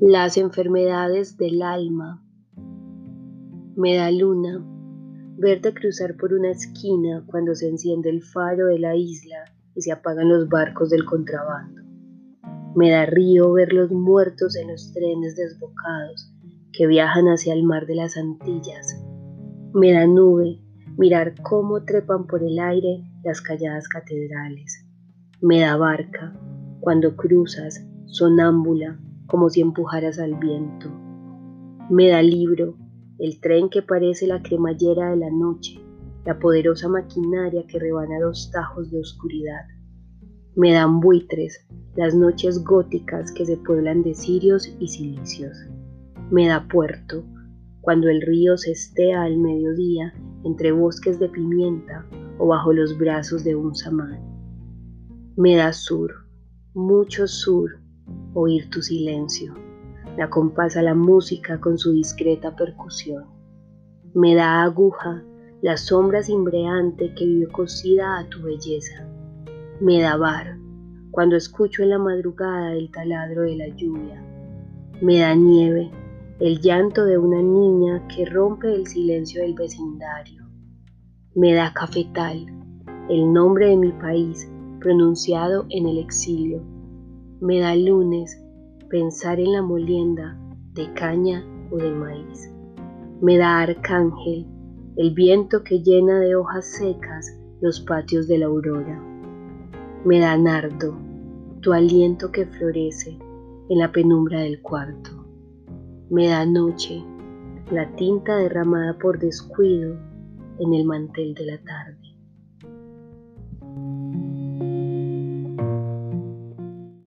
Las enfermedades del alma. Me da luna verte cruzar por una esquina cuando se enciende el faro de la isla y se apagan los barcos del contrabando. Me da río ver los muertos en los trenes desbocados que viajan hacia el mar de las Antillas. Me da nube mirar cómo trepan por el aire las calladas catedrales. Me da barca cuando cruzas, sonámbula, como si empujaras al viento. Me da libro, el tren que parece la cremallera de la noche, la poderosa maquinaria que rebana los tajos de oscuridad. Me dan buitres, las noches góticas que se pueblan de cirios y cilicios. Me da puerto, cuando el río se estea al mediodía entre bosques de pimienta o bajo los brazos de un samán. Me da sur, mucho sur, oír tu silencio. Me acompasa la música con su discreta percusión. Me da aguja la sombra cimbreante que vive cosida a tu belleza. Me da bar cuando escucho en la madrugada el taladro de la lluvia. Me da nieve el llanto de una niña que rompe el silencio del vecindario. Me da cafetal el nombre de mi país pronunciado en el exilio me da lunes pensar en la molienda de caña o de maíz. Me da arcángel el viento que llena de hojas secas los patios de la aurora. Me da nardo tu aliento que florece en la penumbra del cuarto. Me da noche la tinta derramada por descuido en el mantel de la tarde.